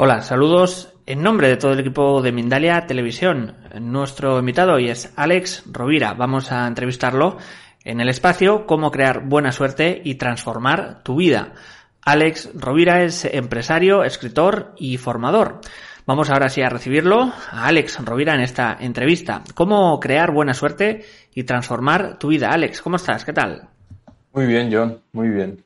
Hola, saludos en nombre de todo el equipo de Mindalia Televisión. Nuestro invitado hoy es Alex Rovira. Vamos a entrevistarlo en el espacio Cómo crear buena suerte y transformar tu vida. Alex Rovira es empresario, escritor y formador. Vamos ahora sí a recibirlo, a Alex Rovira en esta entrevista. ¿Cómo crear buena suerte y transformar tu vida? Alex, ¿cómo estás? ¿Qué tal? Muy bien, John, muy bien.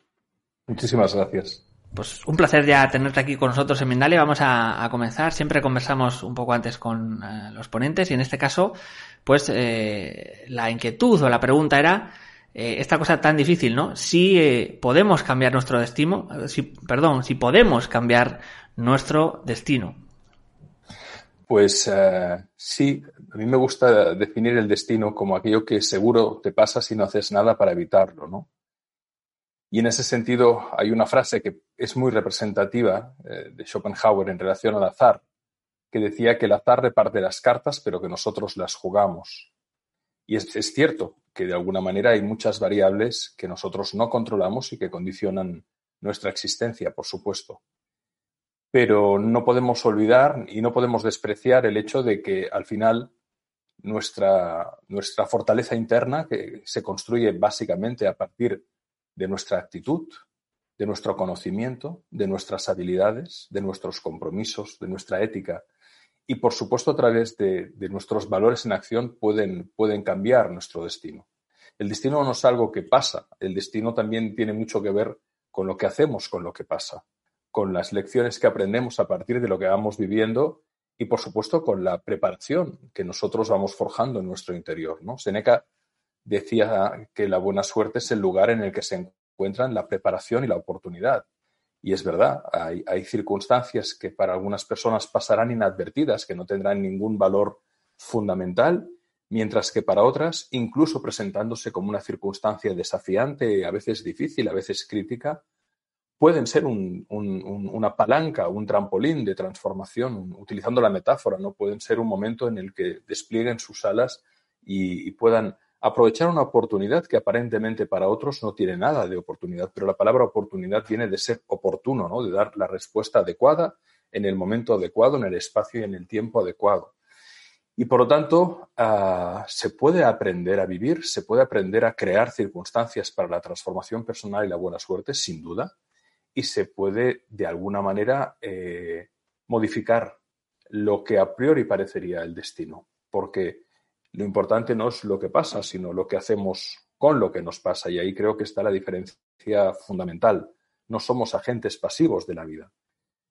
Muchísimas gracias. Pues un placer ya tenerte aquí con nosotros en Mindalia. Vamos a, comenzar. Siempre conversamos un poco antes con eh, los ponentes y en este caso, pues eh, la inquietud o la pregunta era eh, esta cosa tan difícil, ¿no? Si podemos cambiar nuestro destino, si, perdón, si podemos cambiar nuestro destino. Pues sí, a mí me gusta definir el destino como aquello que seguro te pasa si no haces nada para evitarlo, ¿no? Y en ese sentido hay una frase que es muy representativa eh, de Schopenhauer en relación al azar, que decía que el azar reparte las cartas, pero que nosotros las jugamos. Y es, es, cierto que de alguna manera hay muchas variables que nosotros no controlamos y que condicionan nuestra existencia, por supuesto. Pero no podemos olvidar y no podemos despreciar el hecho de que al final nuestra, nuestra fortaleza interna, que se construye básicamente a partir de nuestra actitud, de nuestro conocimiento, de nuestras habilidades, de nuestros compromisos, de nuestra ética. Y, por supuesto, a través de, nuestros valores en acción pueden, pueden cambiar nuestro destino. El destino no es algo que pasa, el destino también tiene mucho que ver con lo que hacemos con lo que pasa, con las lecciones que aprendemos a partir de lo que vamos viviendo y, por supuesto, con la preparación que nosotros vamos forjando en nuestro interior. ¿no? Seneca decía que la buena suerte es el lugar en el que se encuentran la preparación y la oportunidad. Y es verdad, hay, circunstancias que para algunas personas pasarán inadvertidas, que no tendrán ningún valor fundamental, mientras que para otras, incluso presentándose como una circunstancia desafiante, a veces difícil, a veces crítica, pueden ser una palanca, un trampolín de transformación, utilizando la metáfora, ¿no? Pueden ser un momento en el que desplieguen sus alas y puedan aprovechar una oportunidad que aparentemente para otros no tiene nada de oportunidad, pero la palabra oportunidad viene de ser oportuno, ¿no? de dar la respuesta adecuada en el momento adecuado, en el espacio y en el tiempo adecuado. Y por lo tanto, ah, se puede aprender a vivir, se puede aprender a crear circunstancias para la transformación personal y la buena suerte, sin duda, y se puede de alguna manera eh, modificar lo que a priori parecería el destino, porque lo importante no es lo que pasa, sino lo que hacemos con lo que nos pasa. Y ahí creo que está la diferencia fundamental. No somos agentes pasivos de la vida.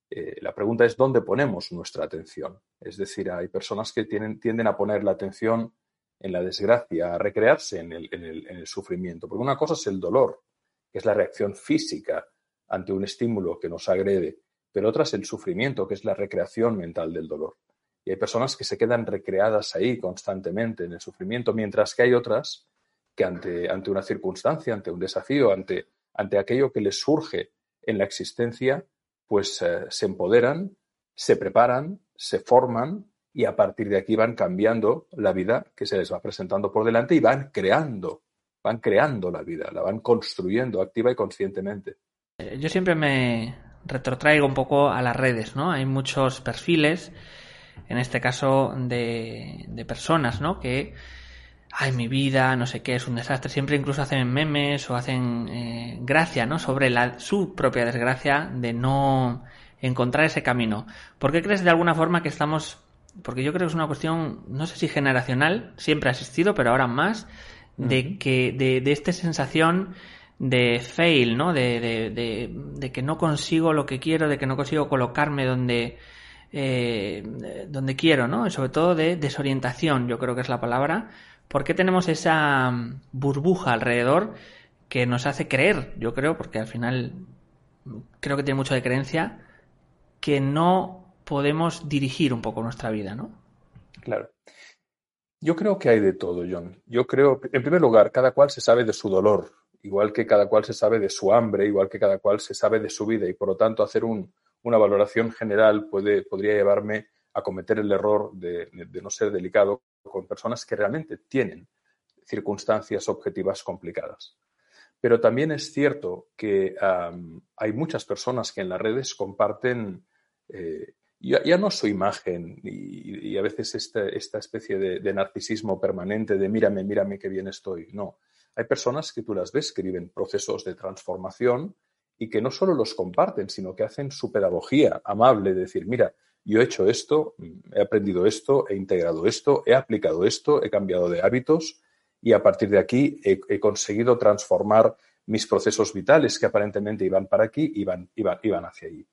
Eh, la pregunta es dónde ponemos nuestra atención. Es decir, hay personas que tienden a poner la atención en la desgracia, a recrearse en el, en el sufrimiento. Porque una cosa es el dolor, que es la reacción física ante un estímulo que nos agrede, pero otra es el sufrimiento, que es la recreación mental del dolor. Y hay personas que se quedan recreadas ahí constantemente en el sufrimiento, mientras que hay otras que ante, ante una circunstancia, ante un desafío, ante, ante aquello que les surge en la existencia, pues eh, se empoderan, se preparan, se forman y a partir de aquí van cambiando la vida que se les va presentando por delante y van creando, van creando la vida, la van construyendo activa y conscientemente. Eh, yo siempre me retrotraigo un poco a las redes, ¿no? Hay muchos perfiles en este caso de, de personas, ¿no? Que, ay, mi vida, no sé qué, es un desastre. Siempre incluso hacen memes o hacen eh, gracia, ¿no? Sobre la, su propia desgracia de no encontrar ese camino. ¿Por qué crees de alguna forma que estamos, porque yo creo que es una cuestión, no sé si generacional, siempre ha existido, pero ahora más, de que, de, de esta sensación de fail, ¿no? De, que no consigo lo que quiero, de que no consigo colocarme donde, eh, donde quiero, ¿no? Sobre todo de desorientación, yo creo que es la palabra. ¿Por qué tenemos esa burbuja alrededor que nos hace creer, yo creo, porque al final creo que tiene mucho de creencia, que no podemos dirigir un poco nuestra vida, ¿no? Claro. Yo creo que hay de todo, John. Yo creo, en primer lugar, cada cual se sabe de su dolor, igual que cada cual se sabe de su hambre, igual que cada cual se sabe de su vida, y por lo tanto hacer una valoración general puede, podría llevarme a cometer el error de, no ser delicado con personas que realmente tienen circunstancias objetivas complicadas. Pero también es cierto que hay muchas personas que en las redes comparten eh, ya, no su imagen y, a veces esta, especie de, narcisismo permanente de mírame, mírame qué bien estoy. No, hay personas que tú las ves que viven procesos de transformación y que no solo los comparten, sino que hacen su pedagogía amable, de decir, mira, yo he hecho esto, he aprendido esto, he integrado esto, he aplicado esto, he cambiado de hábitos y a partir de aquí he, conseguido transformar mis procesos vitales que aparentemente iban para aquí, iban, iban, iban hacia allí.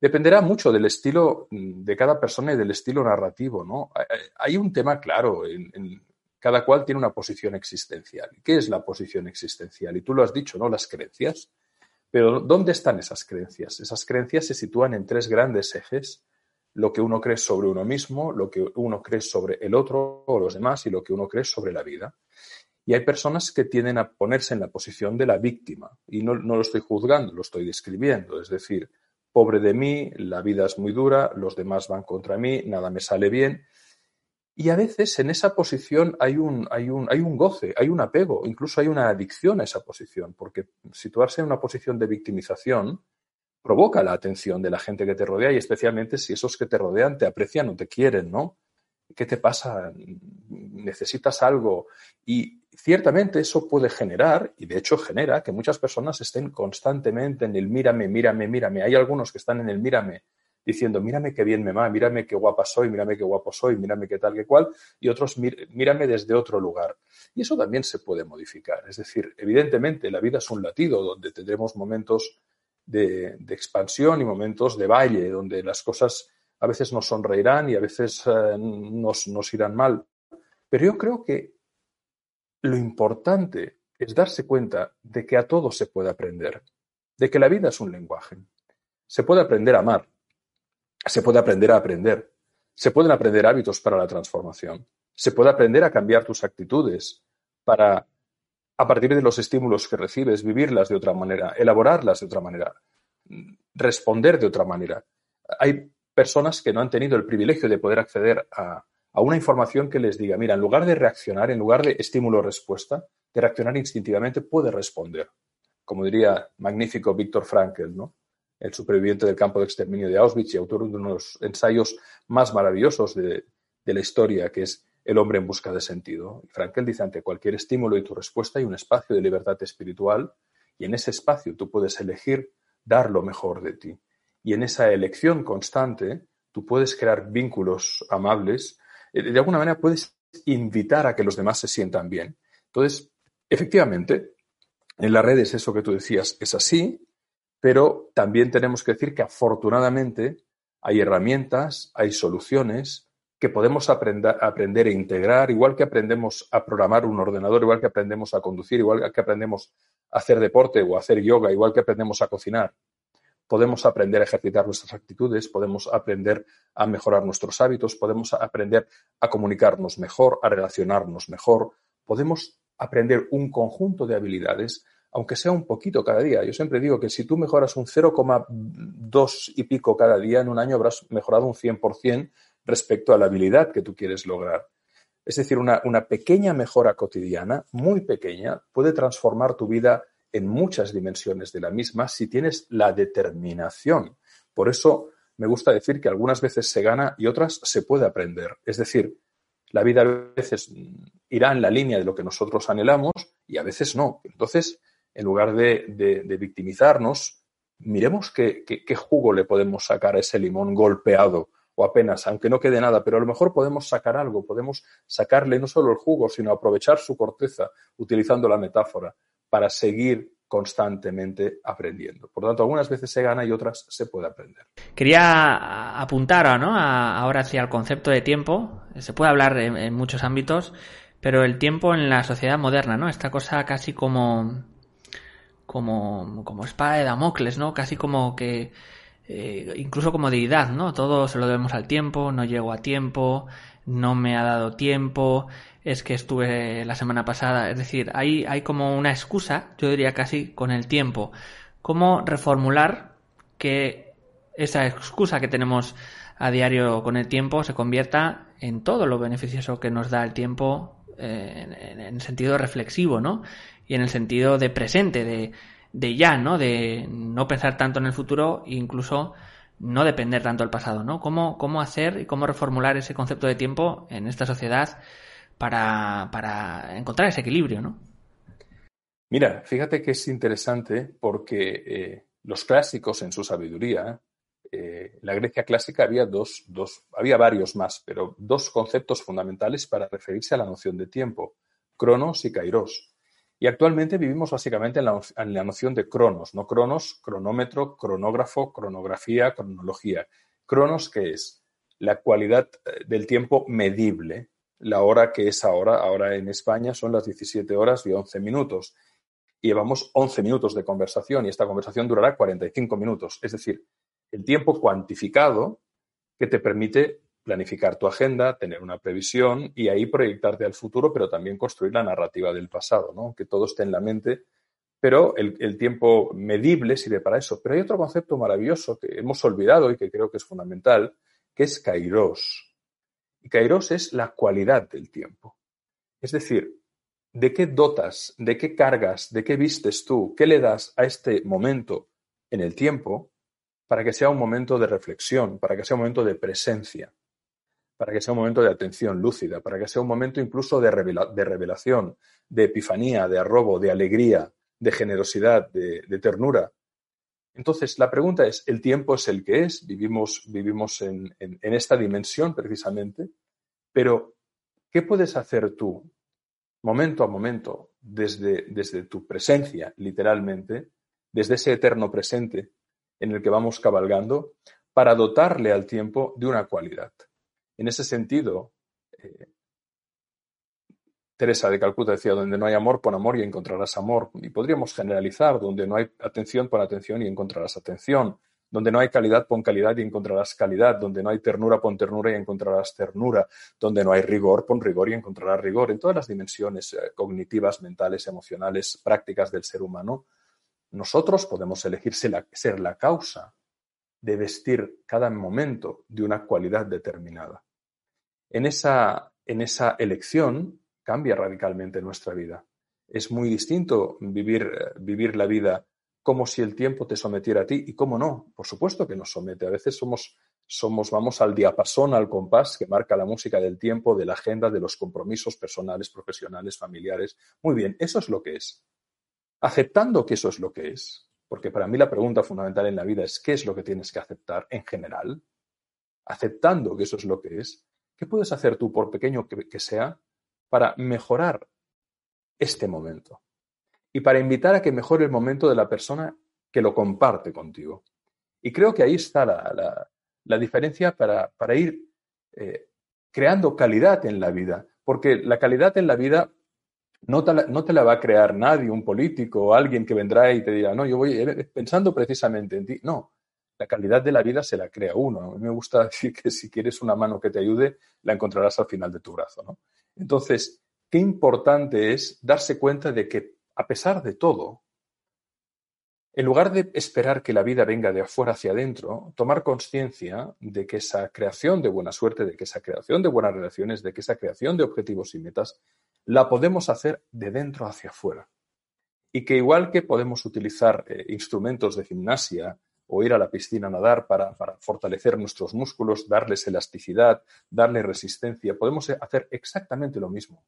Dependerá mucho del estilo mm, de cada persona y del estilo narrativo, ¿no? Hay un tema claro, cada cual tiene una posición existencial. ¿Qué es la posición existencial? Y tú lo has dicho, ¿no? Las creencias. Pero ¿dónde están esas creencias? Esas creencias se sitúan en tres grandes ejes. Lo que uno cree sobre uno mismo, lo que uno cree sobre el otro o los demás y lo que uno cree sobre la vida. Y hay personas que tienden a ponerse en la posición de la víctima. Y no, no lo estoy juzgando, lo estoy describiendo. Es decir, pobre de mí, la vida es muy dura, los demás van contra mí, nada me sale bien. Y a veces en esa posición hay un, hay un, hay un goce, hay un apego, incluso hay una adicción a esa posición, porque situarse en una posición de victimización provoca la atención de la gente que te rodea y especialmente si esos que te rodean te aprecian o te quieren, ¿no? ¿Qué te pasa? ¿Necesitas algo? Y ciertamente eso puede generar, y de hecho genera, que muchas personas estén constantemente en el mírame, mírame, mírame. Hay algunos que están en el mírame diciendo, mírame qué bien me va, mírame qué guapa soy, mírame qué guapo soy, mírame qué tal, qué cual, y otros, mírame desde otro lugar. Y eso también se puede modificar. Es decir, evidentemente la vida es un latido donde tendremos momentos de, expansión y momentos de valle, donde las cosas a veces nos sonreirán y a veces eh, nos, nos irán mal. Pero yo creo que lo importante es darse cuenta de que a todo se puede aprender, de que la vida es un lenguaje. Se puede aprender a amar, se puede aprender a aprender, se pueden aprender hábitos para la transformación, se puede aprender a cambiar tus actitudes para, a partir de los estímulos que recibes, vivirlas de otra manera, elaborarlas de otra manera, responder de otra manera. Hay personas que no han tenido el privilegio de poder acceder a, a una información que les diga, mira, en lugar de reaccionar, en lugar de estímulo-respuesta, de reaccionar instintivamente, puede responder. Como diría magnífico Víctor Frankl, ¿no? El superviviente del campo de exterminio de Auschwitz y autor de uno de los ensayos más maravillosos de, la historia, que es El hombre en busca de sentido. Y Frankl dice, ante cualquier estímulo y tu respuesta hay un espacio de libertad espiritual y en ese espacio tú puedes elegir dar lo mejor de ti. Y en esa elección constante tú puedes crear vínculos amables eh, de alguna manera puedes invitar a que los demás se sientan bien. Entonces, efectivamente, en las redes eso que tú decías es así, pero también tenemos que decir que afortunadamente hay herramientas, hay soluciones que podemos aprender, aprender e integrar, igual que aprendemos a programar un ordenador, igual que aprendemos a conducir, igual que aprendemos a hacer deporte o a hacer yoga, igual que aprendemos a cocinar. Podemos aprender a ejercitar nuestras actitudes, podemos aprender a mejorar nuestros hábitos, podemos aprender a comunicarnos mejor, a relacionarnos mejor, podemos aprender un conjunto de habilidades, aunque sea un poquito cada día. Yo siempre digo que si tú mejoras un 0,2 y pico cada día, en un año habrás mejorado un 100% respecto a la habilidad que tú quieres lograr. Es decir, una, pequeña mejora cotidiana, muy pequeña, puede transformar tu vida en muchas dimensiones de la misma si tienes la determinación. Por eso me gusta decir que algunas veces se gana y otras se puede aprender. Es decir, la vida a veces irá en la línea de lo que nosotros anhelamos y a veces no. Entonces, en lugar de, victimizarnos, miremos qué, jugo le podemos sacar a ese limón golpeado o apenas, aunque no quede nada, pero a lo mejor podemos sacar algo, podemos sacarle no solo el jugo, sino aprovechar su corteza, utilizando la metáfora, para seguir constantemente aprendiendo. Por tanto, algunas veces se gana y otras se puede aprender. Quería apuntar ¿no? ahora hacia el concepto de tiempo. Se puede hablar en, muchos ámbitos, pero el tiempo en la sociedad moderna, ¿no? Esta cosa casi como, como, como espada de Damocles, ¿no? Casi como que, eh, incluso como deidad, ¿no? Todo se lo debemos al tiempo, no llego a tiempo, no me ha dado tiempo, es que estuve la semana pasada. Es decir, hay, hay como una excusa, yo diría casi, con el tiempo. ¿Cómo reformular que esa excusa que tenemos a diario con el tiempo se convierta en todo lo beneficioso que nos da el tiempo eh, en, el sentido reflexivo, ¿no? Y en el sentido de presente, de, de ya, ¿no? De no pensar tanto en el futuro e incluso no depender tanto del pasado, ¿no? ¿Cómo, cómo hacer y cómo reformular ese concepto de tiempo en esta sociedad para, para encontrar ese equilibrio, ¿no? Mira, fíjate que es interesante porque eh, los clásicos en su sabiduría, eh, la Grecia clásica había dos, dos, había varios más, pero dos conceptos fundamentales para referirse a la noción de tiempo, cronos y kairos. Y actualmente vivimos básicamente en la, en la, noción de cronos, no cronos, cronómetro, cronógrafo, cronografía, cronología. Cronos, que es la cualidad eh, del tiempo medible, la hora que es ahora. Ahora en España son las 17 horas y 11 minutos. Llevamos 11 minutos de conversación y esta conversación durará 45 minutos. Es decir, el tiempo cuantificado que te permite planificar tu agenda, tener una previsión y ahí proyectarte al futuro, pero también construir la narrativa del pasado, ¿no? Que todo esté en la mente. Pero el, el tiempo medible sirve para eso. Pero hay otro concepto maravilloso que hemos olvidado y que creo que es fundamental, que es kairos. Kairos es la cualidad del tiempo. Es decir, ¿de qué dotas, de qué cargas, de qué vistes tú, qué le das a este momento en el tiempo para que sea un momento de reflexión, para que sea un momento de presencia, para que sea un momento de atención lúcida, para que sea un momento incluso de, revelación, de epifanía, de arrobo, de alegría, de generosidad, de, ternura. Entonces, la pregunta es, ¿el tiempo es el que es? Vivimos, vivimos en, esta dimensión precisamente, pero ¿qué puedes hacer tú momento a momento desde, desde tu presencia, literalmente, desde ese eterno presente en el que vamos cabalgando, para dotarle al tiempo de una cualidad? En ese sentido, eh, Teresa de Calcuta decía, donde no hay amor, pon amor y encontrarás amor. Y podríamos generalizar, donde no hay atención, pon atención y encontrarás atención. Donde no hay calidad, pon calidad y encontrarás calidad. Donde no hay ternura, pon ternura y encontrarás ternura. Donde no hay rigor, pon rigor y encontrarás rigor. En todas las dimensiones eh, cognitivas, mentales, emocionales, prácticas del ser humano, nosotros podemos elegir ser la causa de vestir cada momento de una cualidad determinada. En esa, en esa elección cambia radicalmente nuestra vida. Es muy distinto vivir, vivir la vida como si el tiempo te sometiera a ti y cómo no. Por supuesto que nos somete. A veces somos, somos, vamos al diapasón, al compás que marca la música del tiempo, de la agenda, de los compromisos personales, profesionales, familiares. Muy bien, eso es lo que es. Aceptando que eso es lo que es, porque para mí la pregunta fundamental en la vida es qué es lo que tienes que aceptar en general, aceptando que eso es lo que es, ¿qué puedes hacer tú, por pequeño que sea, para mejorar este momento y para invitar a que mejore el momento de la persona que lo comparte contigo. Y creo que ahí está la, diferencia para, ir eh, creando calidad en la vida, porque la calidad en la vida no te, la, va a crear nadie, un político o alguien que vendrá y te dirá, no, yo voy eh, pensando precisamente en ti. No, la calidad de la vida se la crea uno. A mí me gusta decir que si quieres una mano que te ayude, la encontrarás al final de tu brazo. ¿no? Entonces, qué importante es darse cuenta de que, a pesar de todo, en lugar de esperar que la vida venga de afuera hacia adentro, tomar conciencia de que esa creación de buena suerte, de que esa creación de buenas relaciones, de que esa creación de objetivos y metas, la podemos hacer de dentro hacia afuera. Y que igual que podemos utilizar eh, instrumentos de gimnasia o ir a la piscina a nadar para, fortalecer nuestros músculos, darles elasticidad, darles resistencia. Podemos hacer exactamente lo mismo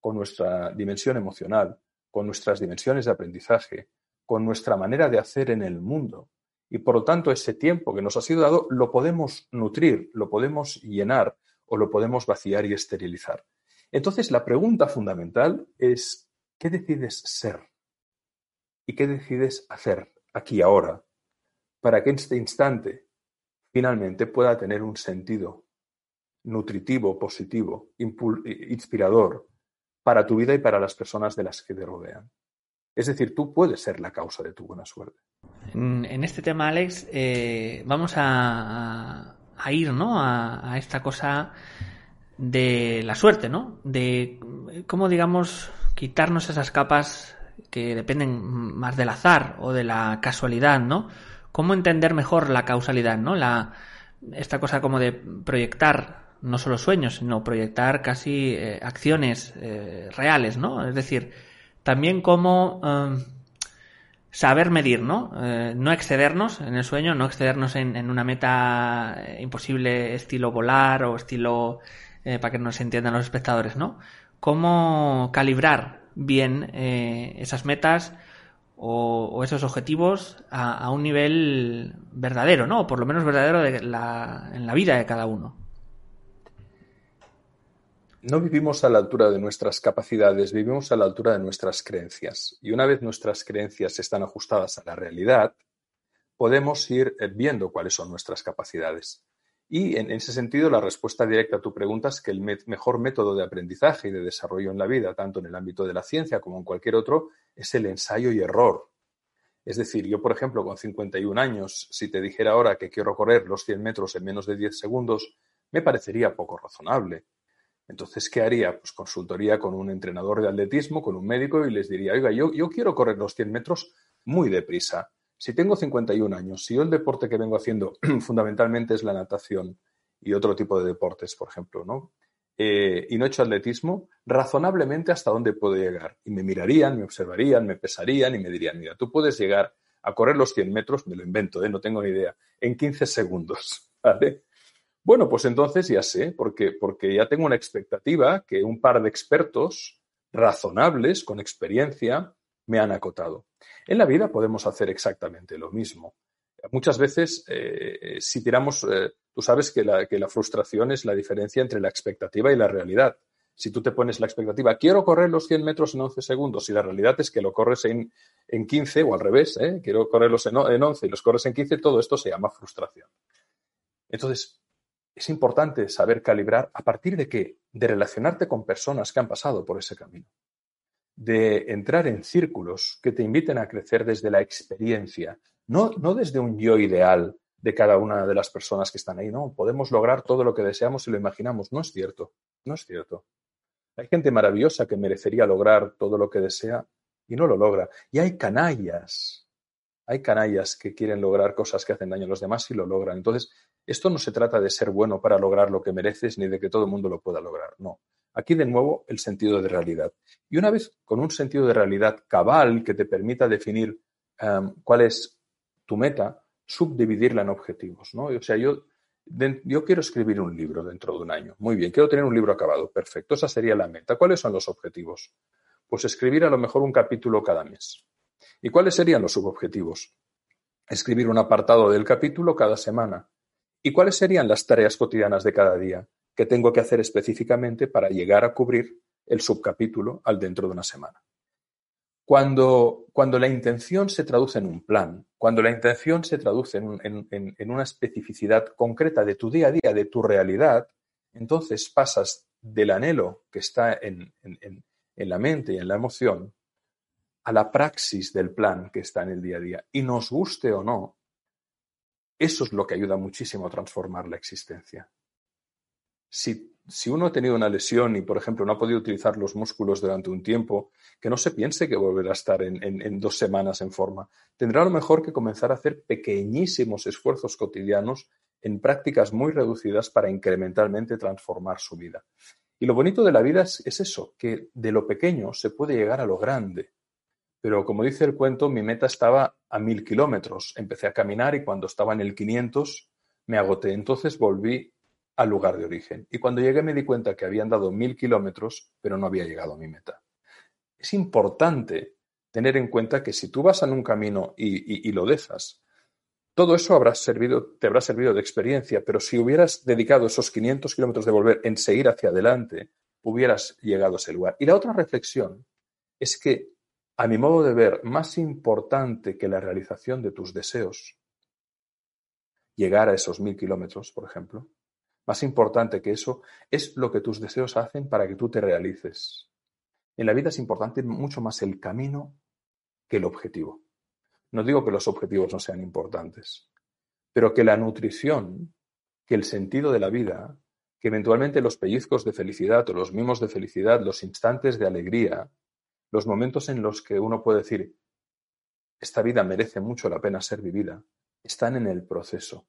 con nuestra dimensión emocional, con nuestras dimensiones de aprendizaje, con nuestra manera de hacer en el mundo. Y por lo tanto, ese tiempo que nos ha sido dado lo podemos nutrir, lo podemos llenar o lo podemos vaciar y esterilizar. Entonces, la pregunta fundamental es, ¿qué decides ser? y qué decides hacer aquí ahora para que este instante finalmente pueda tener un sentido nutritivo, positivo, inspirador para tu vida y para las personas de las que te rodean. Es decir, tú puedes ser la causa de tu buena suerte. En, este tema, Alex, eh, vamos a, ir ¿no? A, a, esta cosa de la suerte, ¿no? De cómo, digamos, quitarnos esas capas que dependen más del azar o de la casualidad, ¿no? ¿Cómo entender mejor la causalidad, ¿no? La, esta cosa como de proyectar no solo sueños, sino proyectar casi eh, acciones eh, reales, ¿no? Es decir, también cómo em, saber medir, ¿no? Eh, no excedernos en el sueño, no excedernos en, en una meta imposible estilo volar o estilo, para que nos entiendan los espectadores, ¿no? Cómo calibrar bien esas metas, o, esos objetivos a, un nivel verdadero, ¿no? O por lo menos verdadero de en la vida de cada uno. No vivimos a la altura de nuestras capacidades, vivimos a la altura de nuestras creencias. Y una vez nuestras creencias están ajustadas a la realidad, podemos ir eh, viendo cuáles son nuestras capacidades. Y en ese sentido, la respuesta directa a tu pregunta es que el mejor método de aprendizaje y de desarrollo en la vida, tanto en el ámbito de la ciencia como en cualquier otro, es el ensayo y error. Es decir, yo, por ejemplo, con 51 años, si te dijera ahora que quiero correr los 100 metros en menos de 10 segundos, me parecería poco razonable. Entonces, ¿qué haría? Pues consultoría con un entrenador de atletismo, con un médico y les diría, oiga, yo, yo quiero correr los 100 metros muy deprisa si tengo 51 años, si yo el deporte que vengo haciendo fundamentalmente es la natación y otro tipo de deportes, por ejemplo, ¿no? Eh, y no he hecho atletismo, razonablemente hasta dónde puedo llegar. Y me mirarían, me observarían, me pesarían y me dirían, mira, tú puedes llegar a correr los 100 metros, me lo invento, ¿eh? no tengo ni idea, en 15 segundos. Bueno, pues entonces ya sé, porque, porque ya tengo una expectativa que un par de expertos razonables, con experiencia, me han acotado. En la vida podemos hacer exactamente lo mismo. Muchas veces, eh, si tiramos, eh, tú sabes que la, frustración es la diferencia entre la expectativa y la realidad. Si tú te pones la expectativa, quiero correr los 100 metros en 11 segundos, y la realidad es que lo corres en, en 15 o al revés, ¿eh? quiero correrlos en, en 11 y los corres en 15, todo esto se llama frustración. Entonces, es importante saber calibrar a partir de qué? De relacionarte con personas que han pasado por ese camino de entrar en círculos que te inviten a crecer desde la experiencia, no, no desde un yo ideal de cada una de las personas que están ahí, no, podemos lograr todo lo que deseamos y lo imaginamos, no es cierto, no es cierto. Hay gente maravillosa que merecería lograr todo lo que desea y no lo logra. Y hay canallas, hay canallas que quieren lograr cosas que hacen daño a los demás y lo logran. Entonces, esto no se trata de ser bueno para lograr lo que mereces ni de que todo el mundo lo pueda lograr, no. Aquí de nuevo el sentido de realidad. Y una vez con un sentido de realidad cabal que te permita definir em, cuál es tu meta, subdividirla en objetivos. ¿no? O sea, yo, yo quiero escribir un libro dentro de un año. Muy bien, quiero tener un libro acabado. Perfecto, esa sería la meta. ¿Cuáles son los objetivos? Pues escribir a lo mejor un capítulo cada mes. ¿Y cuáles serían los subobjetivos? Escribir un apartado del capítulo cada semana. ¿Y cuáles serían las tareas cotidianas de cada día? que tengo que hacer específicamente para llegar a cubrir el subcapítulo al dentro de una semana. Cuando, cuando la intención se traduce en un plan, cuando la intención se traduce en, una especificidad concreta de tu día a día, de tu realidad, entonces pasas del anhelo que está en, la mente y en la emoción a la praxis del plan que está en el día a día. Y nos guste o no, eso es lo que ayuda muchísimo a transformar la existencia si, uno ha tenido una lesión y, por ejemplo, no ha podido utilizar los músculos durante un tiempo, que no se piense que volverá a estar en, dos semanas en forma. Tendrá a lo mejor que comenzar a hacer pequeñísimos esfuerzos cotidianos en prácticas muy reducidas para incrementalmente transformar su vida. Y lo bonito de la vida es, es, eso, que de lo pequeño se puede llegar a lo grande. Pero como dice el cuento, mi meta estaba a mil kilómetros. Empecé a caminar y cuando estaba en el 500 me agoté. Entonces volví al lugar de origen. Y cuando llegué me di cuenta que habían dado mil kilómetros, pero no había llegado a mi meta. Es importante tener en cuenta que si tú vas en un camino y, lo dejas, todo eso servido, te habrá servido de experiencia, pero si hubieras dedicado esos 500 kilómetros de volver en seguir hacia adelante, hubieras llegado a ese lugar. Y la otra reflexión es que a mi modo de ver, más importante que la realización de tus deseos, llegar a esos mil kilómetros, por ejemplo, más importante que eso es lo que tus deseos hacen para que tú te realices. En la vida es importante mucho más el camino que el objetivo. No digo que los objetivos no sean importantes, pero que la nutrición, que el sentido de la vida, que eventualmente los pellizcos de felicidad o los mimos de felicidad, los instantes de alegría, los momentos en los que uno puede decir, esta vida merece mucho la pena ser vivida, están en el proceso.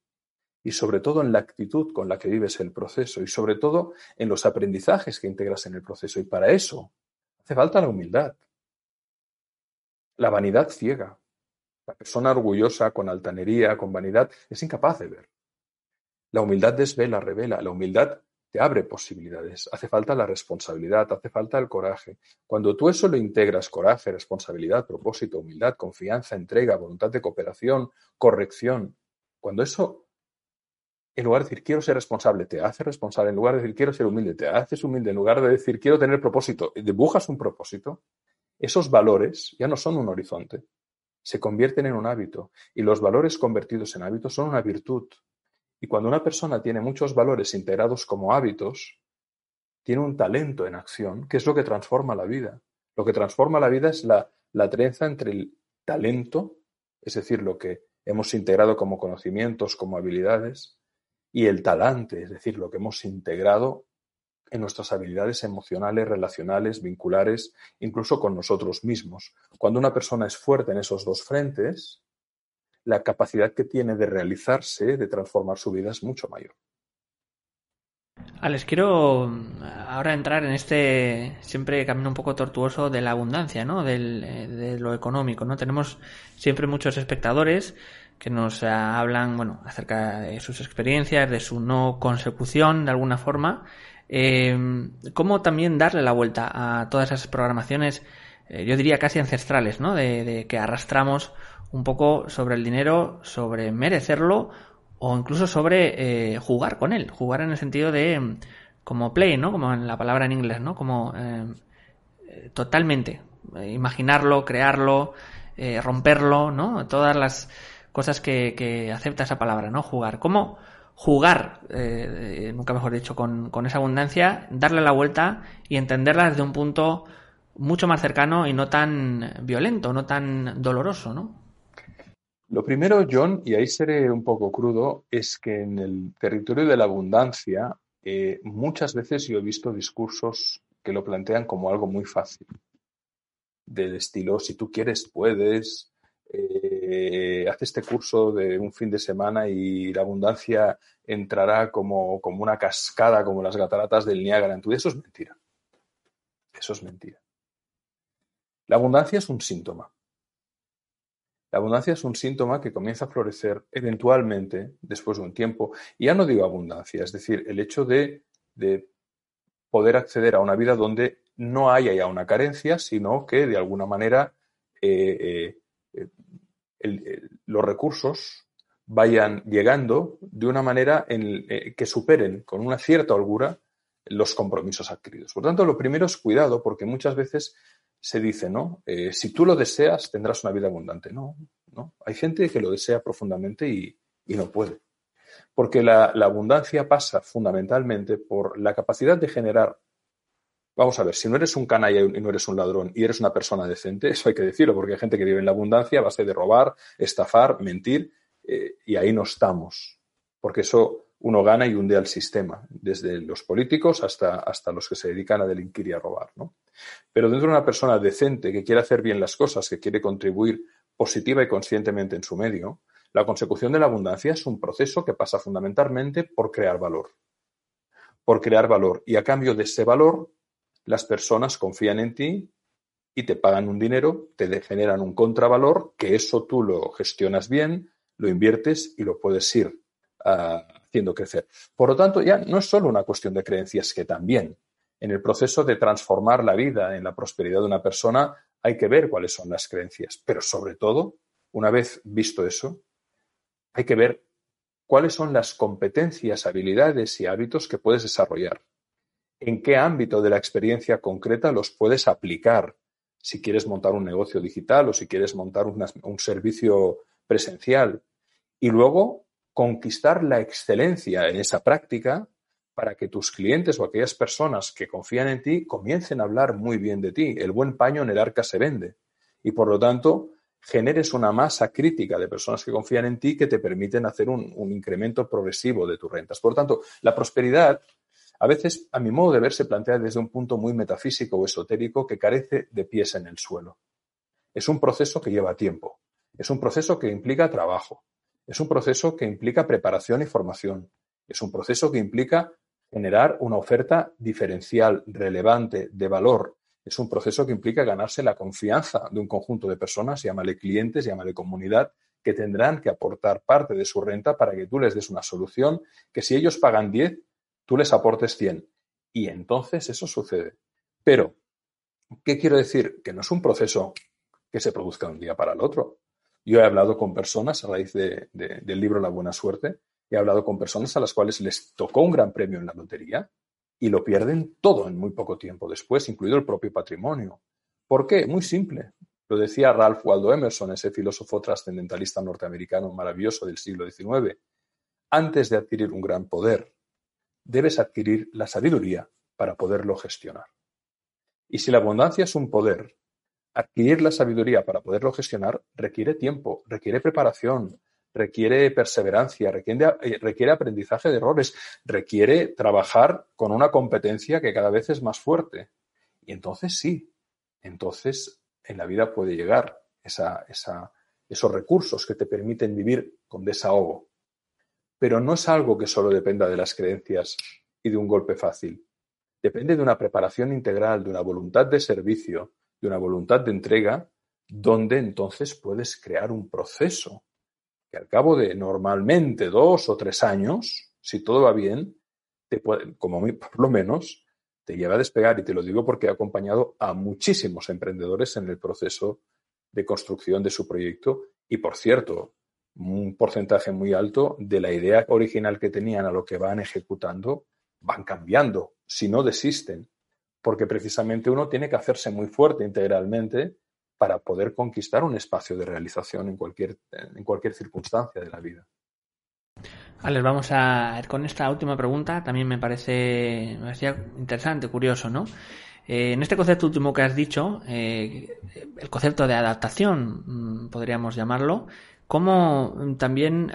Y sobre todo en la actitud con la que vives el proceso y sobre todo en los aprendizajes que integras en el proceso. Y para eso hace falta la humildad. La vanidad ciega. La persona orgullosa, con altanería, con vanidad, es incapaz de ver. La humildad desvela, revela. La humildad te abre posibilidades. Hace falta la responsabilidad, hace falta el coraje. Cuando tú eso lo integras, coraje, responsabilidad, propósito, humildad, confianza, entrega, voluntad de cooperación, corrección, cuando eso, en lugar de decir quiero ser responsable, te hace responsable, en lugar de decir quiero ser humilde, te haces humilde, en lugar de decir quiero tener propósito, dibujas un propósito, esos valores ya no son un horizonte, se convierten en un hábito. Y los valores convertidos en hábitos son una virtud, y cuando una persona tiene muchos valores integrados como hábitos, tiene un talento en acción, que es lo que transforma la vida. Lo que transforma la vida es la, la trenza entre el talento, es decir, lo que hemos integrado como conocimientos, como habilidades, y el talante, es decir, lo que hemos integrado en nuestras habilidades emocionales, relacionales, vinculares, incluso con nosotros mismos. Cuando una persona es fuerte en esos dos frentes, la capacidad que tiene de realizarse, de transformar su vida es mucho mayor. Alex, quiero mm, ahora entrar en este siempre camino un poco tortuoso de la abundancia, ¿no? Del, eh, de lo económico, ¿no? Tenemos siempre muchos espectadores que nos hablan, bueno, acerca de sus experiencias, de su no consecución de alguna forma. Eh, ¿Cómo también darle la vuelta a todas esas programaciones, eh, yo diría casi ancestrales, ¿no? de que arrastramos un poco sobre el dinero, sobre merecerlo o incluso sobre eh, jugar con él, jugar en el sentido de mm, como play, ¿no? Como en la palabra en inglés, ¿no? Como eh, eh, totalmente imaginarlo, crearlo, romperlo, ¿no? Todas las cosas que, que, acepta esa palabra, ¿no? Jugar. ¿Cómo jugar, nunca mejor dicho, con, con esa abundancia, darle la vuelta y entenderla desde un punto mucho más cercano y no tan violento, no tan doloroso, ¿no? Lo primero, John, y ahí seré un poco crudo, es que en el territorio de la abundancia eh, muchas veces yo he visto discursos que lo plantean como algo muy fácil, del estilo, si tú quieres, puedes, eh, haz este curso de un fin de semana y la abundancia entrará como, como una cascada, como las cataratas del Niágara en tu Eso es mentira. Eso es mentira. La abundancia es un síntoma. La abundancia es un síntoma que comienza a florecer eventualmente después de un tiempo. Y ya no digo abundancia, es decir, el hecho de, poder acceder a una vida donde no haya ya una carencia, sino que de alguna manera eh, eh, eh, los recursos vayan llegando de una manera en, que superen con una cierta holgura los compromisos adquiridos. Por tanto, lo primero es cuidado, porque muchas veces se dice, ¿no? Eh, si tú lo deseas, tendrás una vida abundante. No, no. Hay gente que lo desea profundamente y, no puede. Porque la, abundancia pasa fundamentalmente por la capacidad de generar. Vamos a ver, si no eres un canalla y no eres un ladrón y eres una persona decente, eso hay que decirlo, porque hay gente que vive en la abundancia a base de robar, estafar, mentir, eh, y ahí no estamos. Porque eso uno gana y hunde al sistema, desde los políticos hasta, hasta los que se dedican a delinquir y a robar. ¿no? Pero dentro de una persona decente que quiere hacer bien las cosas, que quiere contribuir positiva y conscientemente en su medio, la consecución de la abundancia es un proceso que pasa fundamentalmente por crear valor. Por crear valor. Y a cambio de ese valor, las personas confían en ti y te pagan un dinero, te generan un contravalor, que eso tú lo gestionas bien, lo inviertes y lo puedes ir a haciendo crecer. Por lo tanto, ya no es solo una cuestión de creencias, que también en el proceso de transformar la vida en la prosperidad de una persona hay que ver cuáles son las creencias, pero sobre todo, una vez visto eso, hay que ver cuáles son las competencias, habilidades y hábitos que puedes desarrollar. En qué ámbito de la experiencia concreta los puedes aplicar si quieres montar un negocio digital o si quieres montar un servicio presencial. Y luego conquistar la excelencia en esa práctica para que tus clientes o aquellas personas que confían en ti comiencen a hablar muy bien de ti. El buen paño en el arca se vende. Y por lo tanto, generes una masa crítica de personas que confían en ti que te permiten hacer un, incremento progresivo de tus rentas. Por lo tanto, la prosperidad a veces, a mi modo de ver, se plantea desde un punto muy metafísico o esotérico que carece de pies en el suelo. Es un proceso que lleva tiempo. Es un proceso que implica trabajo. Es un proceso que implica preparación y formación. Es un proceso que implica generar una oferta diferencial, relevante, de valor. Es un proceso que implica ganarse la confianza de un conjunto de personas, llámale clientes, llámale comunidad, que tendrán que aportar parte de su renta para que tú les des una solución que si ellos pagan 10, tú les aportes 100. Y entonces eso sucede. Pero, ¿qué quiero decir? Que no es un proceso que se produzca de un día para el otro. Yo he hablado con personas a raíz del libro La Buena Suerte He hablado con personas a las cuales les tocó un gran premio en la lotería y lo pierden todo en muy poco tiempo después, incluido el propio patrimonio. ¿Por qué? Muy simple. Lo decía Ralph Waldo Emerson, ese filósofo trascendentalista norteamericano maravilloso del siglo XIX. Antes de adquirir un gran poder, debes adquirir la sabiduría para poderlo gestionar. Y si la abundancia es un poder, adquirir la sabiduría para poderlo gestionar requiere tiempo, requiere preparación, requiere perseverancia, requiere, eh, requiere, aprendizaje de errores, requiere trabajar con una competencia que cada vez es más fuerte. Y entonces sí, entonces en la vida puede llegar esa, esos recursos que te permiten vivir con desahogo. Pero no es algo que solo dependa de las creencias y de un golpe fácil. Depende de una preparación integral, de una voluntad de servicio, de una voluntad de entrega, donde entonces puedes crear un proceso que al cabo de normalmente dos o tres años, si todo va bien, te puede, como por lo menos, te lleva a despegar. Y te lo digo porque he acompañado a muchísimos emprendedores en el proceso de construcción de su proyecto. Y por cierto, un porcentaje muy alto de la idea original que tenían a lo que van ejecutando van cambiando, si no desisten, porque precisamente uno tiene que hacerse muy fuerte integralmente para poder conquistar un espacio de realización en cualquier, en cualquier circunstancia de la vida. Alex, vamos a ir con esta última pregunta. También me parece, me parecía interesante, curioso, ¿no? Eh, en este concepto último que has dicho, eh, el concepto de adaptación, mm, podríamos llamarlo, ¿cómo también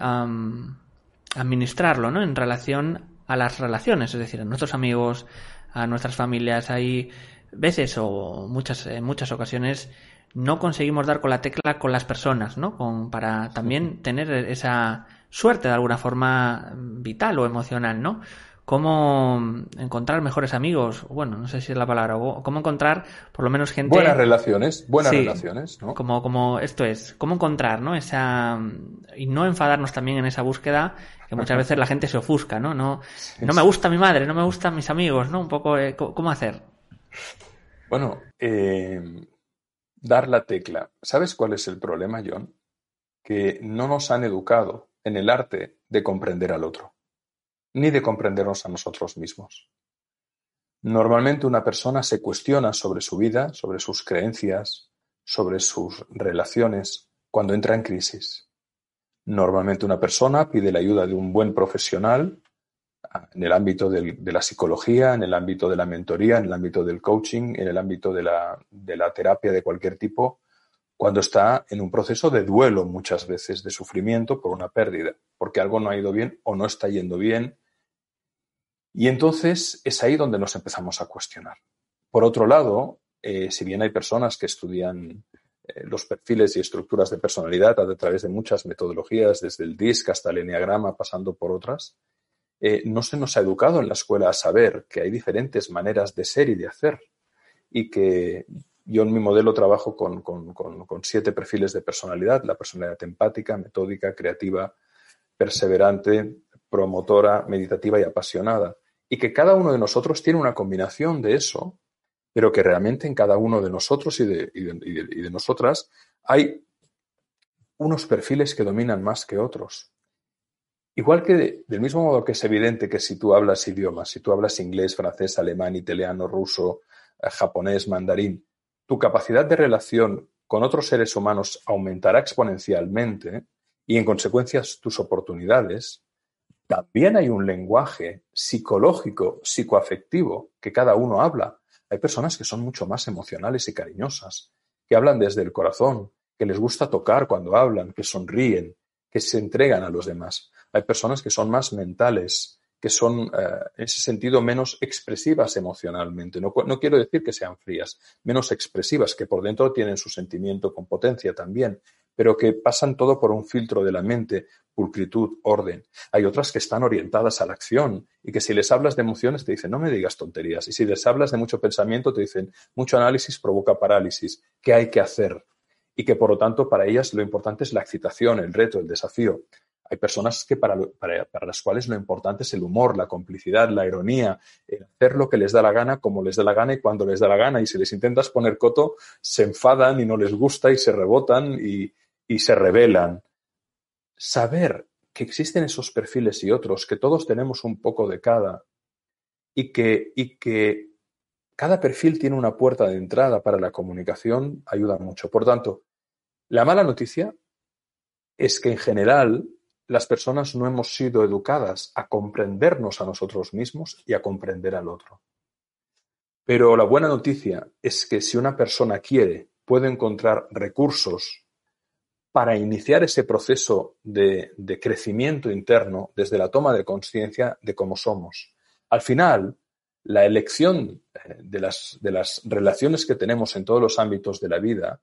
administrarlo, ¿no? En relación a las relaciones, es decir, a nuestros amigos, a nuestras familias. Hay veces o muchas, en muchas ocasiones no conseguimos dar con la tecla con las personas, ¿no? Con, para también tener esa suerte de alguna forma vital o emocional, ¿no? Cómo encontrar mejores amigos, bueno, no sé si es la palabra, o cómo encontrar por lo menos gente... Buenas relaciones, buenas relaciones, ¿no? Como, como esto es, cómo encontrar, ¿no? Esa... Y no enfadarnos también en esa búsqueda, que muchas veces la gente se ofusca, ¿no? No, no me gusta mi madre, no me gustan mis amigos, ¿no? Un poco, eh, ¿cómo hacer? Bueno, eh, dar la tecla. ¿Sabes cuál es el problema, John? Que no nos han educado en el arte de comprender al otro, ni de comprendernos a nosotros mismos. Normalmente una persona se cuestiona sobre su vida, sobre sus creencias, sobre sus relaciones cuando entra en crisis. Normalmente una persona pide la ayuda de un buen profesional en el ámbito de la psicología, en el ámbito de la mentoría, en el ámbito del coaching, en el ámbito de la, de la terapia de cualquier tipo, cuando está en un proceso de duelo muchas veces, de sufrimiento por una pérdida, porque algo no ha ido bien o no está yendo bien. Y entonces es ahí donde nos empezamos a cuestionar. Por otro lado, eh, si bien hay personas que estudian eh, los perfiles y estructuras de personalidad a través de muchas metodologías, desde el DISC hasta el Enneagrama, pasando por otras, eh, no se nos ha educado en la escuela a saber que hay diferentes maneras de ser y de hacer y que yo en mi modelo trabajo con, siete perfiles de personalidad, la personalidad empática, metódica, creativa, perseverante, promotora, meditativa y apasionada. Y que cada uno de nosotros tiene una combinación de eso, pero que realmente en cada uno de nosotros y de, y de nosotras hay unos perfiles que dominan más que otros. Igual que del mismo modo que es evidente que si tú hablas idiomas, si tú hablas inglés, francés, alemán, italiano, ruso, eh, japonés, mandarín, tu capacidad de relación con otros seres humanos aumentará exponencialmente y en consecuencia tus oportunidades, también hay un lenguaje psicológico, psicoafectivo que cada uno habla. Hay personas que son mucho más emocionales y cariñosas, que hablan desde el corazón, que les gusta tocar cuando hablan, que sonríen, que se entregan a los demás. Hay personas que son más mentales, que son, eh, en ese sentido, menos expresivas emocionalmente. No, no, quiero decir que sean frías, menos expresivas, que por dentro tienen su sentimiento con potencia también, pero que pasan todo por un filtro de la mente, pulcritud, orden. Hay otras que están orientadas a la acción y que si les hablas de emociones te dicen, no me digas tonterías. Y si les hablas de mucho pensamiento te dicen, mucho análisis provoca parálisis. ¿Qué hay que hacer? Y que por lo tanto para ellas lo importante es la excitación, el reto, el desafío. Hay personas que para, para, las cuales lo importante es el humor, la complicidad, la ironía, hacer lo que les da la gana, como les da la gana y cuando les da la gana. Y si les intentas poner coto, se enfadan y no les gusta y se rebotan y, y se rebelan. Saber que existen esos perfiles y otros, que todos tenemos un poco de cada y que, y que cada perfil tiene una puerta de entrada para la comunicación, ayuda mucho. Por tanto, la mala noticia es que en general las personas no hemos sido educadas a comprendernos a nosotros mismos y a comprender al otro. Pero la buena noticia es que si una persona quiere, puede encontrar recursos para iniciar ese proceso de, crecimiento interno desde la toma de conciencia de cómo somos. Al final, la elección eh, de las relaciones que tenemos en todos los ámbitos de la vida,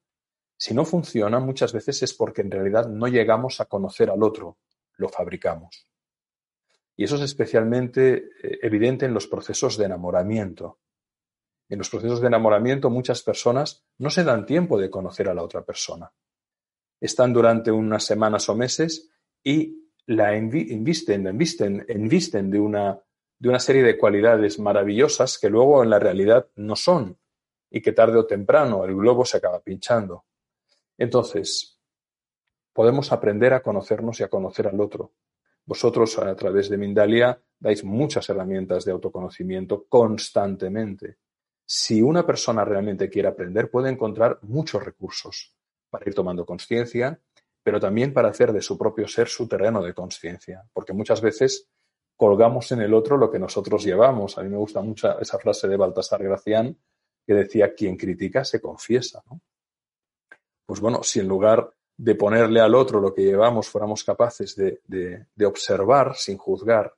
si no funciona, muchas veces es porque en realidad no llegamos a conocer al otro, lo fabricamos. Y eso es especialmente eh, evidente en los procesos de enamoramiento. En los procesos de enamoramiento muchas personas no se dan tiempo de conocer a la otra persona están durante unas semanas o meses y la invisten, invisten, invisten de una, de una serie de cualidades maravillosas que luego en la realidad no son y que tarde o temprano el globo se acaba pinchando. Entonces, podemos aprender a conocernos y a conocer al otro. Vosotros a través de Mindalia dais muchas herramientas de autoconocimiento constantemente. Si una persona realmente quiere aprender, puede encontrar muchos recursos para ir tomando conciencia, pero también para hacer de su propio ser su terreno de conciencia, porque muchas veces colgamos en el otro lo que nosotros llevamos. A mí me gusta mucho esa frase de Baltasar Gracián que decía, quien critica se confiesa. Pues bueno, si en lugar de ponerle al otro lo que llevamos fuéramos capaces de, de observar sin juzgar,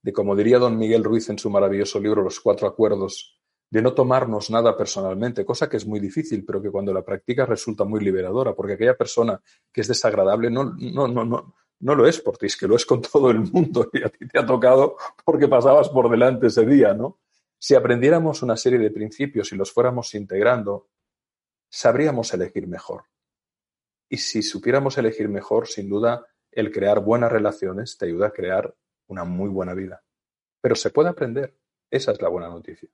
de como diría don Miguel Ruiz en su maravilloso libro Los Cuatro Acuerdos, de no tomarnos nada personalmente, cosa que es muy difícil, pero que cuando la practicas resulta muy liberadora, porque aquella persona que es desagradable no, no, no, no, no lo es por ti, es que lo es con todo el mundo y a ti te ha tocado porque pasabas por delante ese día, ¿no? Si aprendiéramos una serie de principios y los fuéramos integrando, sabríamos elegir mejor. Y si supiéramos elegir mejor, sin duda, el crear buenas relaciones te ayuda a crear una muy buena vida. Pero se puede aprender. Esa es la buena noticia.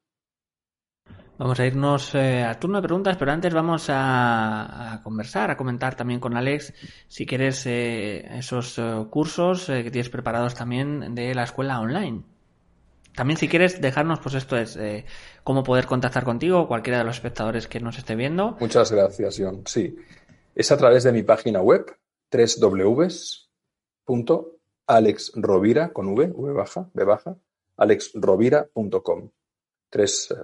Vamos a irnos eh, a turno de preguntas, pero antes vamos a, conversar, a comentar también con Alex, si quieres, eh, esos eh, cursos que tienes preparados también de la escuela online. También si quieres dejarnos, pues esto es, cómo poder contactar contigo, cualquiera de los espectadores que nos esté viendo. Muchas gracias, John. Sí, es a través de mi página web, www.alexrovira, con V, V baja, baja, alexrovira.com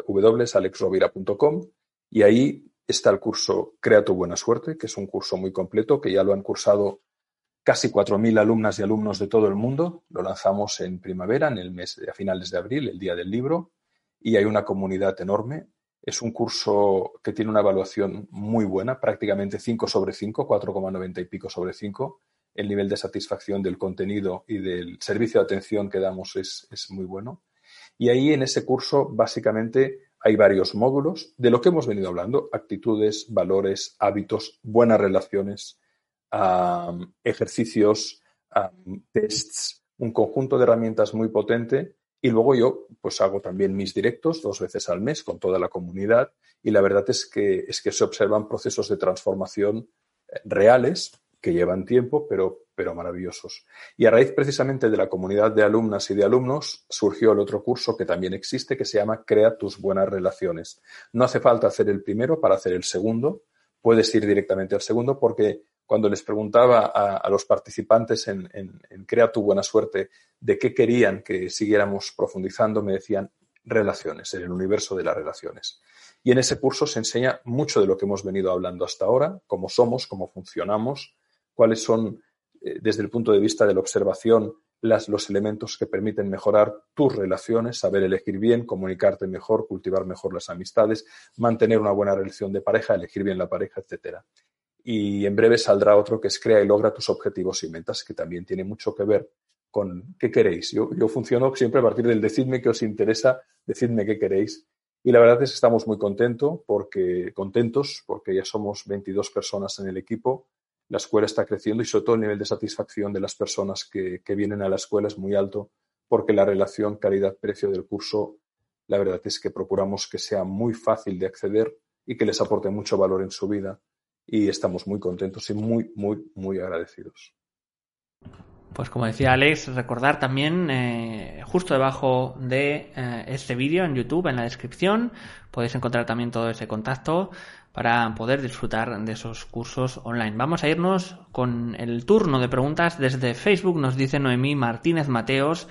www.alexrovira.com y ahí está el curso Crea tu buena suerte, que es un curso muy completo, que ya lo han cursado casi 4.000 alumnas y alumnos de todo el mundo. Lo lanzamos en primavera, en el mes a finales de abril, el día del libro, y hay una comunidad enorme. Es un curso que tiene una evaluación muy buena, prácticamente 5 sobre 5, 4,90 y pico sobre 5. El nivel de satisfacción del contenido y del servicio de atención que damos es, es muy bueno. Y ahí en ese curso básicamente hay varios módulos de lo que hemos venido hablando, actitudes, valores, hábitos, buenas relaciones, ejercicios, tests, un conjunto de herramientas muy potente. Y luego yo pues hago también mis directos dos veces al mes con toda la comunidad y la verdad es que, es que se observan procesos de transformación eh, reales que llevan tiempo, pero pero maravillosos. Y a raíz precisamente de la comunidad de alumnas y de alumnos surgió el otro curso que también existe que se llama Crea tus buenas relaciones. No hace falta hacer el primero para hacer el segundo, puedes ir directamente al segundo porque cuando les preguntaba a, los participantes en, Crea tu buena suerte de qué querían que siguiéramos profundizando, me decían relaciones, en el universo de las relaciones. Y en ese curso se enseña mucho de lo que hemos venido hablando hasta ahora, cómo somos, cómo funcionamos, cuáles son, eh, desde el punto de vista de la observación, los elementos que permiten mejorar tus relaciones, saber elegir bien, comunicarte mejor, cultivar mejor las amistades, mantener una buena relación de pareja, elegir bien la pareja, etcétera. Y en breve saldrá otro que es Crea y logra tus objetivos y metas, que también tiene mucho que ver con qué queréis. Yo, yo funciono siempre a partir del decidme qué os interesa, decidme qué queréis y la verdad es que estamos muy contentos porque, contentos porque ya somos 22 personas en el equipo. La escuela está creciendo y sobre todo el nivel de satisfacción de las personas que, que vienen a la escuela es muy alto porque la relación calidad-precio del curso, la verdad es que procuramos que sea muy fácil de acceder y que les aporte mucho valor en su vida. Y estamos muy contentos y muy, muy, muy agradecidos. Pues como decía Alex, recordar también eh, justo debajo de eh, este vídeo en YouTube, en la descripción, podéis encontrar también todo ese contacto para poder disfrutar de esos cursos online. Vamos a irnos con el turno de preguntas desde Facebook, nos dice Noemí Martínez Mateos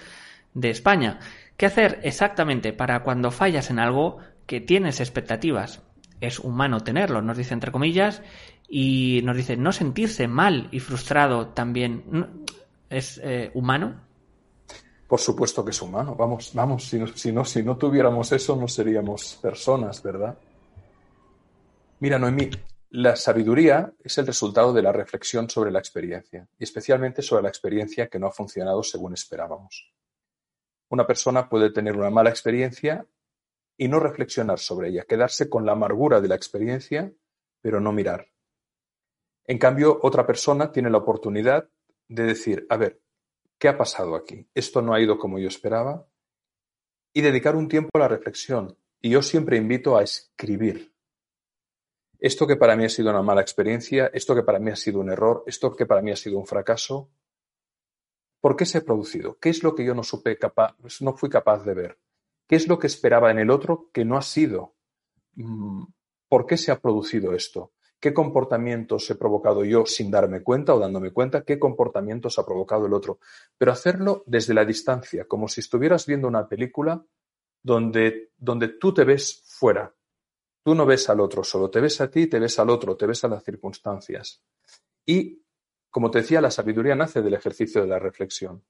de España. ¿Qué hacer exactamente para cuando fallas en algo que tienes expectativas? Es humano tenerlo, nos dice entre comillas, y nos dice no sentirse mal y frustrado también es eh, humano? Por supuesto que es humano. Vamos, vamos, si no, si no, si no tuviéramos eso, no seríamos personas, ¿verdad? Mira, Noemí, la sabiduría es el resultado de la reflexión sobre la experiencia, y especialmente sobre la experiencia que no ha funcionado según esperábamos. Una persona puede tener una mala experiencia y no reflexionar sobre ella, quedarse con la amargura de la experiencia, pero no mirar. En cambio, otra persona tiene la oportunidad de decir, a ver, ¿qué ha pasado aquí? Esto no ha ido como yo esperaba. Y dedicar un tiempo a la reflexión. Y yo siempre invito a escribir. Esto que para mí ha sido una mala experiencia, esto que para mí ha sido un error, esto que para mí ha sido un fracaso, ¿por qué se ha producido? ¿Qué es lo que yo no supe capaz, no fui capaz de ver? ¿Qué es lo que esperaba en el otro que no ha sido? Mm, ¿Por qué se ha producido esto? qué comportamientos he provocado yo sin darme cuenta o dándome cuenta, qué comportamientos ha provocado el otro. Pero hacerlo desde la distancia, como si estuvieras viendo una película donde, donde tú te ves fuera. Tú no ves al otro, solo te ves a ti, te ves al otro, te ves a las circunstancias. Y, como te decía, la sabiduría nace del ejercicio de la reflexión.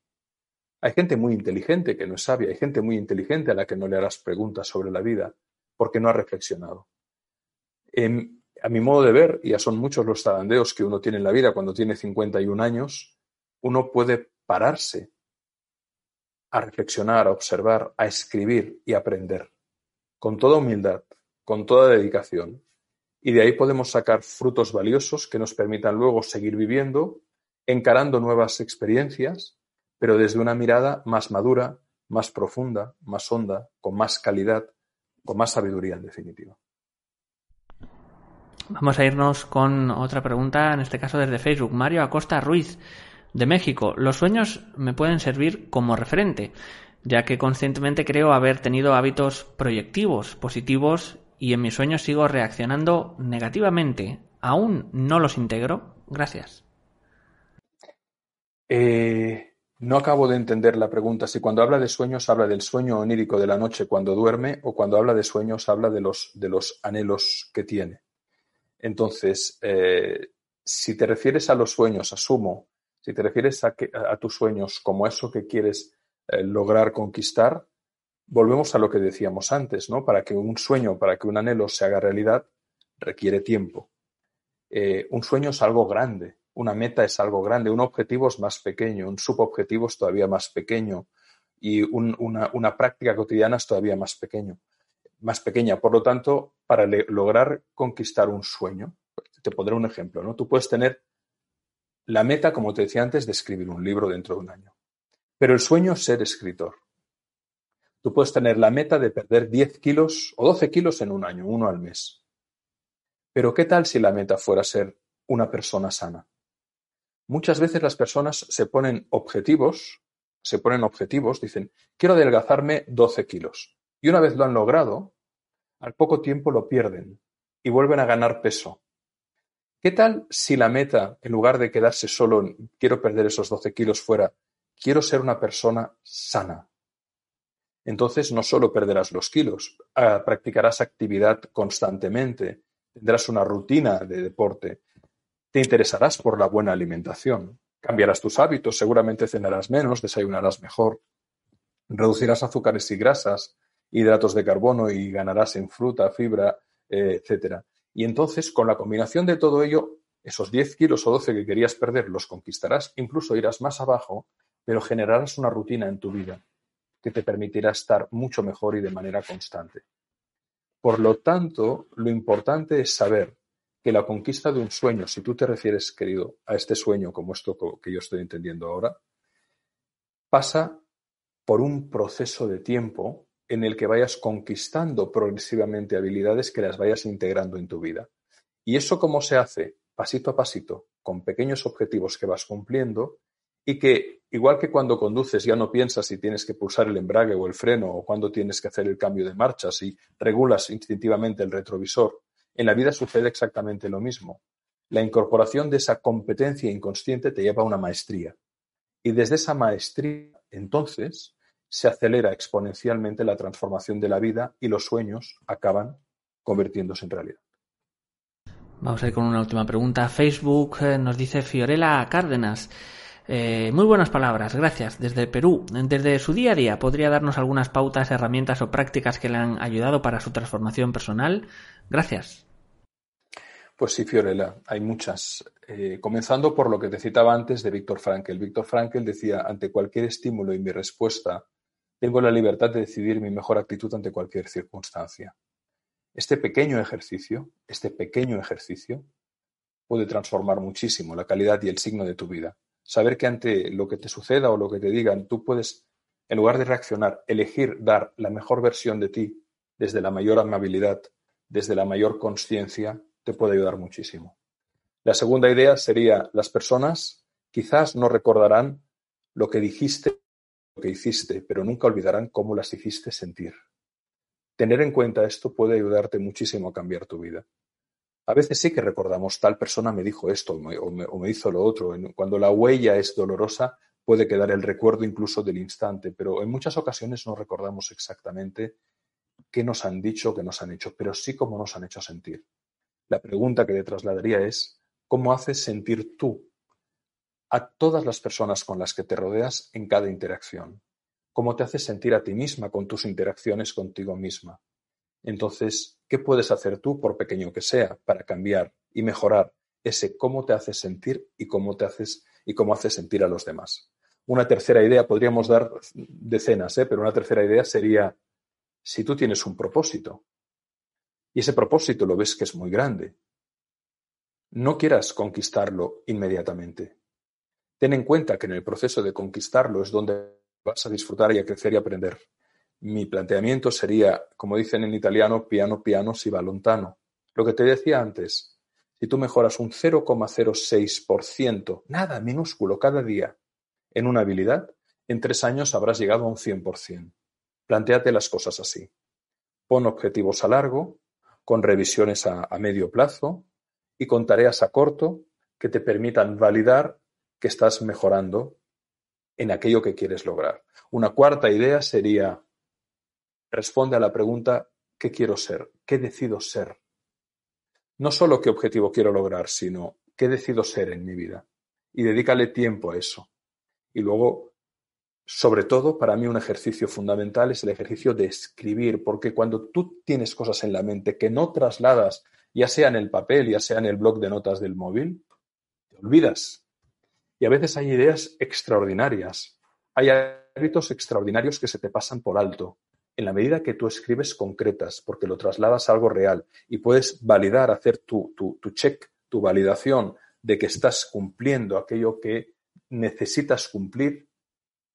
Hay gente muy inteligente que no es sabia, hay gente muy inteligente a la que no le harás preguntas sobre la vida porque no ha reflexionado. A mi modo de ver, y ya son muchos los zarandeos que uno tiene en la vida cuando tiene 51 años, uno puede pararse a reflexionar, a observar, a escribir y aprender, con toda humildad, con toda dedicación. Y de ahí podemos sacar frutos valiosos que nos permitan luego seguir viviendo, encarando nuevas experiencias, pero desde una mirada más madura, más profunda, más honda, con más calidad, con más sabiduría en definitiva. Vamos a irnos con otra pregunta, en este caso desde Facebook. Mario Acosta Ruiz, de México. Los sueños me pueden servir como referente, ya que conscientemente creo haber tenido hábitos proyectivos, positivos, y en mis sueños sigo reaccionando negativamente. ¿Aún no los integro? Gracias. Eh, no acabo de entender la pregunta. Si cuando habla de sueños habla del sueño onírico de la noche cuando duerme o cuando habla de sueños habla de los, de los anhelos que tiene. Entonces, eh, si te refieres a los sueños, asumo, si te refieres a, tus sueños como eso que quieres eh, lograr conquistar, volvemos a lo que decíamos antes, ¿no? Para que un sueño, para que un anhelo se haga realidad, requiere tiempo. Eh, un sueño es algo grande, una meta es algo grande, un objetivo es más pequeño, un subobjetivo es todavía más pequeño y una, práctica cotidiana es todavía más pequeño más pequeña. Por lo tanto, para lograr conquistar un sueño, te pondré un ejemplo, ¿no? Tú puedes tener la meta, como te decía antes, de escribir un libro dentro de un año. Pero el sueño es ser escritor. Tú puedes tener la meta de perder 10 kilos o 12 kilos en un año, uno al mes. Pero ¿qué tal si la meta fuera ser una persona sana? Muchas veces las personas se ponen objetivos, se ponen objetivos, dicen, quiero adelgazarme 12 kilos. Y una vez lo han logrado, al poco tiempo lo pierden y vuelven a ganar peso. ¿Qué tal si la meta, en lugar de quedarse solo en quiero perder esos 12 kilos fuera, quiero ser una persona sana? Entonces no solo perderás los kilos, ah, practicarás actividad constantemente, tendrás una rutina de deporte, te interesarás por la buena alimentación, cambiarás tus hábitos, seguramente cenarás menos, desayunarás mejor, reducirás azúcares y grasas, hidratos de carbono y ganarás en fruta, fibra, eh, etc. Y entonces, con la combinación de todo ello, esos 10 kilos o 12 que querías perder los conquistarás, incluso irás más abajo, pero generarás una rutina en tu vida que te permitirá estar mucho mejor y de manera constante. Por lo tanto, lo importante es saber que la conquista de un sueño, si tú te refieres, querido, a este sueño como esto que yo estoy entendiendo ahora, pasa por un proceso de tiempo en el que vayas conquistando progresivamente habilidades que las vayas integrando en tu vida. ¿Y eso cómo se hace? Pasito a pasito, con pequeños objetivos que vas cumpliendo y que, igual que cuando conduces ya no piensas si tienes que pulsar el embrague o el freno o cuando tienes que hacer el cambio de marcha, si regulas instintivamente el retrovisor, en la vida sucede exactamente lo mismo. La incorporación de esa competencia inconsciente te lleva a una maestría. Y desde esa maestría, entonces, se acelera exponencialmente la transformación de la vida y los sueños acaban convirtiéndose en realidad. Vamos a ir con una última pregunta. Facebook eh, nos dice Fiorella Cárdenas. Eh, muy buenas palabras, gracias. Desde Perú, desde su día a día, ¿podría darnos algunas pautas, herramientas o prácticas que le han ayudado para su transformación personal? Gracias. Pues sí, Fiorella, hay muchas. Eh, comenzando por lo que te citaba antes de Víctor Frankl. Víctor Frankl decía, ante cualquier estímulo y mi respuesta, tengo la libertad de decidir mi mejor actitud ante cualquier circunstancia. Este pequeño ejercicio, este pequeño ejercicio, puede transformar muchísimo la calidad y el signo de tu vida saber que ante lo que te suceda o lo que te digan, tú puedes, en lugar de reaccionar, elegir dar la mejor versión de ti desde la mayor amabilidad, desde la mayor conciencia, te puede ayudar muchísimo. La segunda idea sería, las personas quizás no recordarán lo que dijiste, lo que hiciste, pero nunca olvidarán cómo las hiciste sentir. Tener en cuenta esto puede ayudarte muchísimo a cambiar tu vida. A veces sí que recordamos, tal persona me dijo esto o me, hizo lo otro. Cuando la huella es dolorosa, puede quedar el recuerdo incluso del instante, pero en muchas ocasiones no recordamos exactamente qué nos han dicho, qué nos han hecho, pero sí cómo nos han hecho sentir. La pregunta que le trasladaría es, ¿cómo haces sentir tú a todas las personas con las que te rodeas en cada interacción? ¿Cómo te haces sentir a ti misma con tus interacciones contigo misma? Entonces, ¿qué puedes hacer tú, por pequeño que sea, para cambiar y mejorar ese cómo te haces sentir y cómo te haces y cómo haces sentir a los demás? Una tercera idea, podríamos dar decenas, ¿eh? pero una tercera idea sería, si tú tienes un propósito y ese propósito lo ves que es muy grande, no quieras conquistarlo inmediatamente. Ten en cuenta que en el proceso de conquistarlo es donde vas a disfrutar y a crecer y aprender mi planteamiento sería, como dicen en italiano, piano piano si va lontano. Lo que te decía antes, si tú mejoras un 0,06%, nada, minúsculo, cada día, en una habilidad, en tres años habrás llegado a un 100%. Plantéate las cosas así. Pon objetivos a largo, con revisiones a, a medio plazo y con tareas a corto que te permitan validar que estás mejorando en aquello que quieres lograr. Una cuarta idea sería responde a la pregunta ¿qué quiero ser? ¿Qué decido ser? No solo qué objetivo quiero lograr, sino qué decido ser en mi vida. Y dedícale tiempo a eso. Y luego, sobre todo, para mí un ejercicio fundamental es el ejercicio de escribir, porque cuando tú tienes cosas en la mente que no trasladas, ya sea en el papel, ya sea en el blog de notas del móvil, te olvidas. Y a veces hay ideas extraordinarias, hay hábitos extraordinarios que se te pasan por alto en la medida que tú escribes concretas, porque lo trasladas a algo real y puedes validar, hacer tu, tu, tu check, tu validación de que estás cumpliendo aquello que necesitas cumplir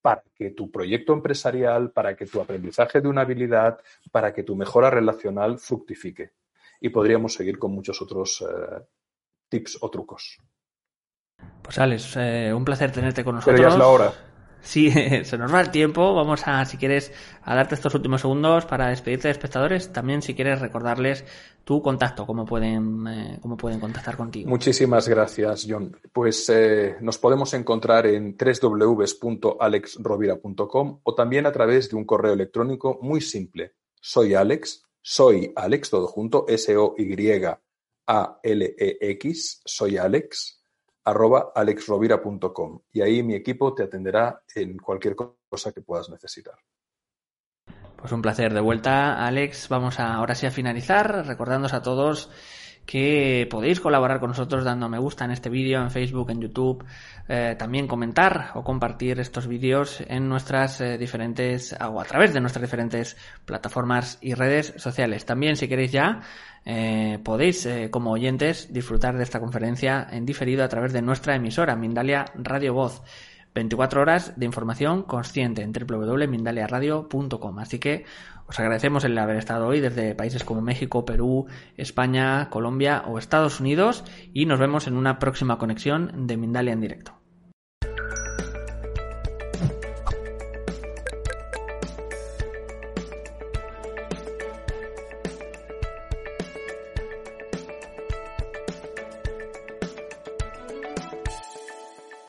para que tu proyecto empresarial, para que tu aprendizaje de una habilidad, para que tu mejora relacional fructifique. Y podríamos seguir con muchos otros eh, tips o trucos. Pues Alex, eh, un placer tenerte con nosotros. Pero ya es la hora. Sí, se nos va el tiempo. Vamos a, si quieres, a darte estos últimos segundos para despedirte de espectadores. También, si quieres, recordarles tu contacto, cómo pueden, eh, cómo pueden contactar contigo. Muchísimas gracias, John. Pues eh, nos podemos encontrar en www.alexrovira.com o también a través de un correo electrónico muy simple. Soy Alex, soy Alex, todo junto, S-O-Y-A-L-E-X, soy Alex, arroba alexrovira.com y ahí mi equipo te atenderá en cualquier cosa que puedas necesitar. Pues un placer. De vuelta, Alex. Vamos a, ahora sí a finalizar, recordándoos a todos que podéis colaborar con nosotros dando me gusta en este vídeo, en Facebook, en YouTube, eh, también comentar o compartir estos vídeos en nuestras eh, diferentes o a través de nuestras diferentes plataformas y redes sociales. También si queréis ya eh, podéis como oyentes disfrutar de esta conferencia en diferido a través de nuestra emisora Mindalia Radio Voz. 24 horas de información consciente en www.mindaliaradio.com. Así que os agradecemos el haber estado hoy desde países como México, Perú, España, Colombia o Estados Unidos y nos vemos en una próxima conexión de Mindalia en directo.